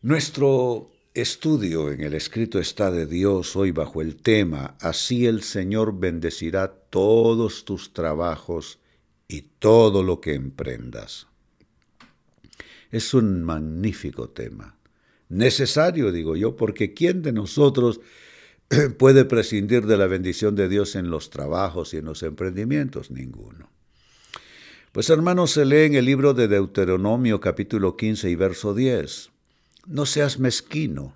Nuestro estudio en el escrito está de Dios hoy bajo el tema Así el Señor bendecirá todos tus trabajos y todo lo que emprendas. Es un magnífico tema. Necesario, digo yo, porque ¿quién de nosotros puede prescindir de la bendición de Dios en los trabajos y en los emprendimientos? Ninguno. Pues hermanos, se lee en el libro de Deuteronomio capítulo 15 y verso 10. No seas mezquino,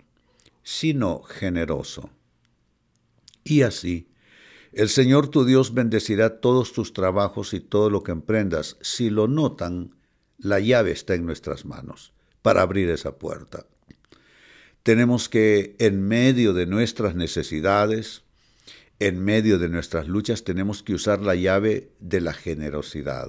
sino generoso. Y así, el Señor tu Dios bendecirá todos tus trabajos y todo lo que emprendas. Si lo notan, la llave está en nuestras manos para abrir esa puerta. Tenemos que, en medio de nuestras necesidades, en medio de nuestras luchas, tenemos que usar la llave de la generosidad.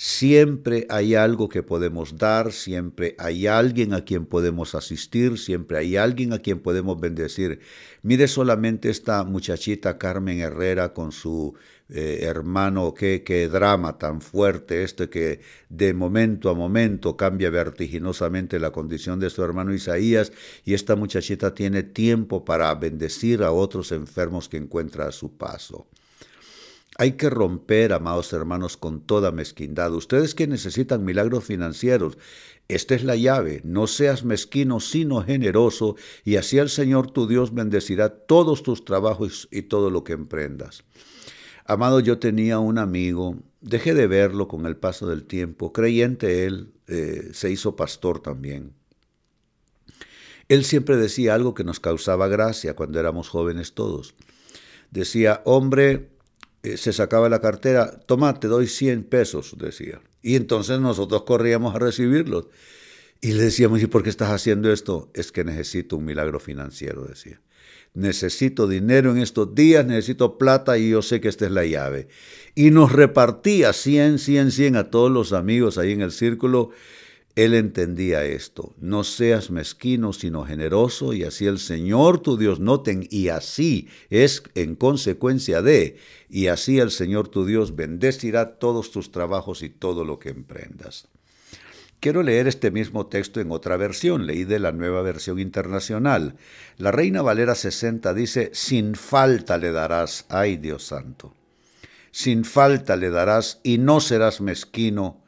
Siempre hay algo que podemos dar, siempre hay alguien a quien podemos asistir, siempre hay alguien a quien podemos bendecir. Mire solamente esta muchachita Carmen Herrera con su eh, hermano, qué, qué drama tan fuerte este que de momento a momento cambia vertiginosamente la condición de su hermano Isaías y esta muchachita tiene tiempo para bendecir a otros enfermos que encuentra a su paso. Hay que romper, amados hermanos, con toda mezquindad. Ustedes que necesitan milagros financieros, esta es la llave. No seas mezquino, sino generoso, y así el Señor tu Dios bendecirá todos tus trabajos y todo lo que emprendas. Amado, yo tenía un amigo, dejé de verlo con el paso del tiempo, creyente él, eh, se hizo pastor también. Él siempre decía algo que nos causaba gracia cuando éramos jóvenes todos. Decía, hombre, eh, se sacaba la cartera, toma, te doy 100 pesos, decía. Y entonces nosotros corríamos a recibirlos. Y le decíamos, ¿y por qué estás haciendo esto? Es que necesito un milagro financiero, decía. Necesito dinero en estos días, necesito plata y yo sé que esta es la llave. Y nos repartía 100, 100, 100 a todos los amigos ahí en el círculo él entendía esto, no seas mezquino, sino generoso, y así el Señor tu Dios, noten, y así es en consecuencia de, y así el Señor tu Dios bendecirá todos tus trabajos y todo lo que emprendas. Quiero leer este mismo texto en otra versión, leí de la nueva versión internacional. La Reina Valera 60 dice, sin falta le darás, ay Dios santo, sin falta le darás y no serás mezquino,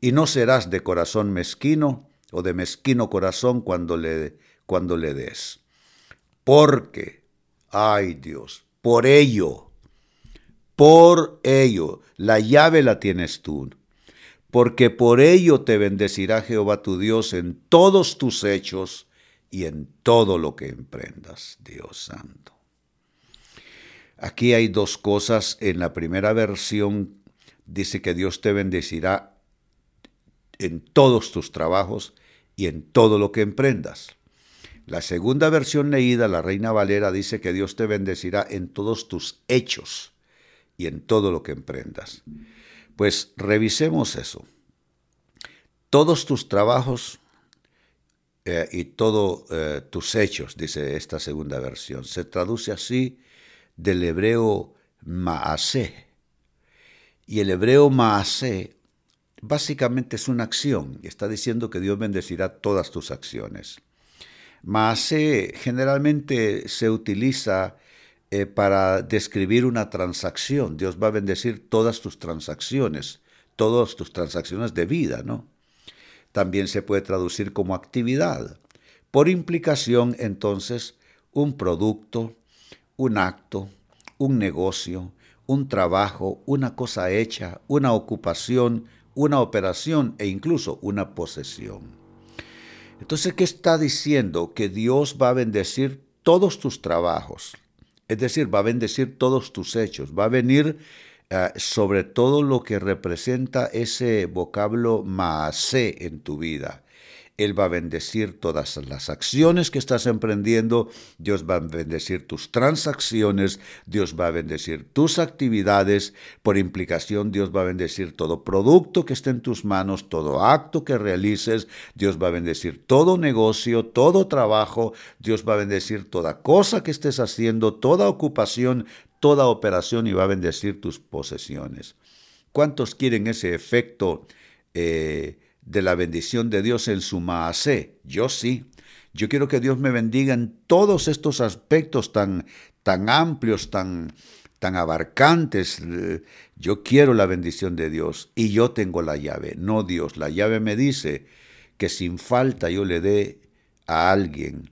y no serás de corazón mezquino o de mezquino corazón cuando le, cuando le des. Porque, ay Dios, por ello, por ello, la llave la tienes tú. Porque por ello te bendecirá Jehová tu Dios en todos tus hechos y en todo lo que emprendas, Dios Santo. Aquí hay dos cosas. En la primera versión dice que Dios te bendecirá en todos tus trabajos y en todo lo que emprendas. La segunda versión leída, la Reina Valera, dice que Dios te bendecirá en todos tus hechos y en todo lo que emprendas. Pues revisemos eso. Todos tus trabajos eh, y todos eh, tus hechos, dice esta segunda versión. Se traduce así del hebreo maase. Y el hebreo maase básicamente es una acción está diciendo que Dios bendecirá todas tus acciones. Maase generalmente se utiliza eh, para describir una transacción. Dios va a bendecir todas tus transacciones, todas tus transacciones de vida, ¿no? También se puede traducir como actividad. Por implicación, entonces, un producto, un acto, un negocio, un trabajo, una cosa hecha, una ocupación, una operación e incluso una posesión. Entonces, ¿qué está diciendo? Que Dios va a bendecir todos tus trabajos, es decir, va a bendecir todos tus hechos, va a venir eh, sobre todo lo que representa ese vocablo maase en tu vida. Él va a bendecir todas las acciones que estás emprendiendo, Dios va a bendecir tus transacciones, Dios va a bendecir tus actividades, por implicación Dios va a bendecir todo producto que esté en tus manos, todo acto que realices, Dios va a bendecir todo negocio, todo trabajo, Dios va a bendecir toda cosa que estés haciendo, toda ocupación, toda operación y va a bendecir tus posesiones. ¿Cuántos quieren ese efecto eh, de la bendición de Dios en su maase? Yo sí. Yo quiero que Dios me bendiga en todos estos aspectos tan, tan amplios, tan, tan abarcantes. Yo quiero la bendición de Dios y yo tengo la llave, no Dios. La llave me dice que sin falta yo le dé a alguien,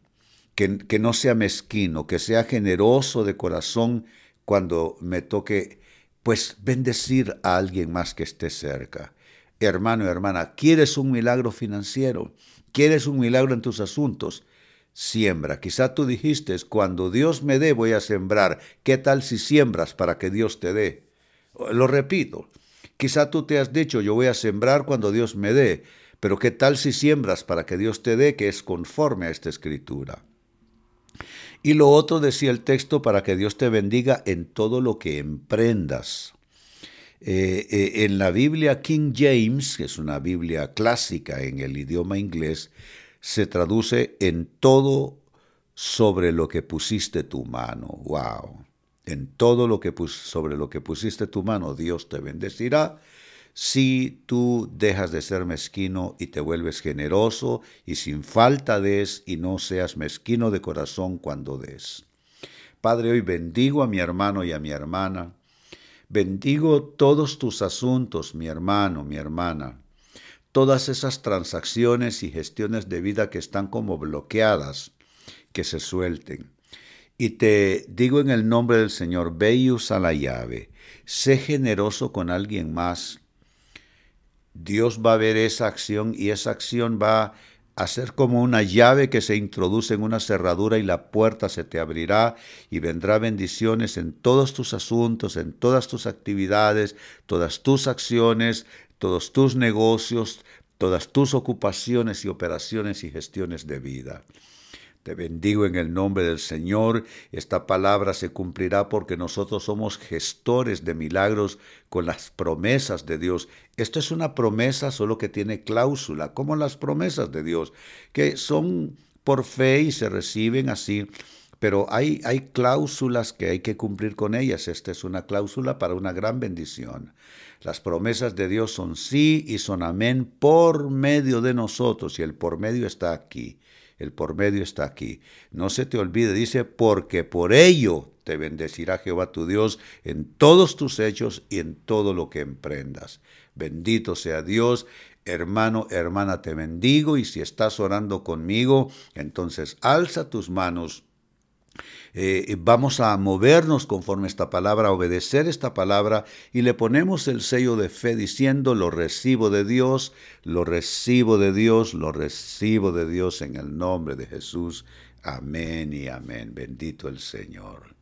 que, que no sea mezquino, que sea generoso de corazón cuando me toque, pues, bendecir a alguien más que esté cerca. Hermano y hermana, ¿quieres un milagro financiero? ¿Quieres un milagro en tus asuntos? Siembra. Quizá tú dijiste, cuando Dios me dé voy a sembrar. ¿Qué tal si siembras para que Dios te dé? Lo repito. Quizá tú te has dicho, yo voy a sembrar cuando Dios me dé. Pero ¿qué tal si siembras para que Dios te dé, que es conforme a esta escritura? Y lo otro decía el texto, para que Dios te bendiga en todo lo que emprendas. Eh, eh, en la Biblia King James, que es una Biblia clásica en el idioma inglés, se traduce en todo sobre lo que pusiste tu mano. ¡Wow! En todo lo que sobre lo que pusiste tu mano, Dios te bendecirá si tú dejas de ser mezquino y te vuelves generoso y sin falta des y no seas mezquino de corazón cuando des. Padre, hoy bendigo a mi hermano y a mi hermana Bendigo todos tus asuntos, mi hermano, mi hermana, todas esas transacciones y gestiones de vida que están como bloqueadas, que se suelten. Y te digo en el nombre del Señor, ve y usa la llave, sé generoso con alguien más. Dios va a ver esa acción y esa acción va hacer como una llave que se introduce en una cerradura y la puerta se te abrirá y vendrá bendiciones en todos tus asuntos, en todas tus actividades, todas tus acciones, todos tus negocios, todas tus ocupaciones y operaciones y gestiones de vida. Te bendigo en el nombre del Señor. Esta palabra se cumplirá porque nosotros somos gestores de milagros con las promesas de Dios. Esto es una promesa solo que tiene cláusula, como las promesas de Dios, que son por fe y se reciben así. Pero hay, hay cláusulas que hay que cumplir con ellas. Esta es una cláusula para una gran bendición. Las promesas de Dios son sí y son amén por medio de nosotros y el por medio está aquí. El por medio está aquí. No se te olvide, dice, porque por ello te bendecirá Jehová tu Dios en todos tus hechos y en todo lo que emprendas. Bendito sea Dios. Hermano, hermana, te bendigo y si estás orando conmigo, entonces alza tus manos eh, vamos a movernos conforme esta palabra, a obedecer esta palabra y le ponemos el sello de fe diciendo, lo recibo de Dios, lo recibo de Dios, lo recibo de Dios en el nombre de Jesús. Amén y amén. Bendito el Señor.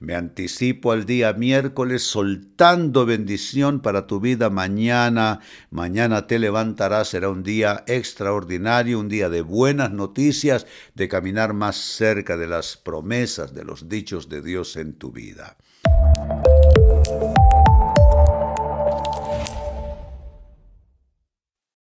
Me anticipo al día miércoles soltando bendición para tu vida mañana. Mañana te levantarás, será un día extraordinario, un día de buenas noticias, de caminar más cerca de las promesas, de los dichos de Dios en tu vida.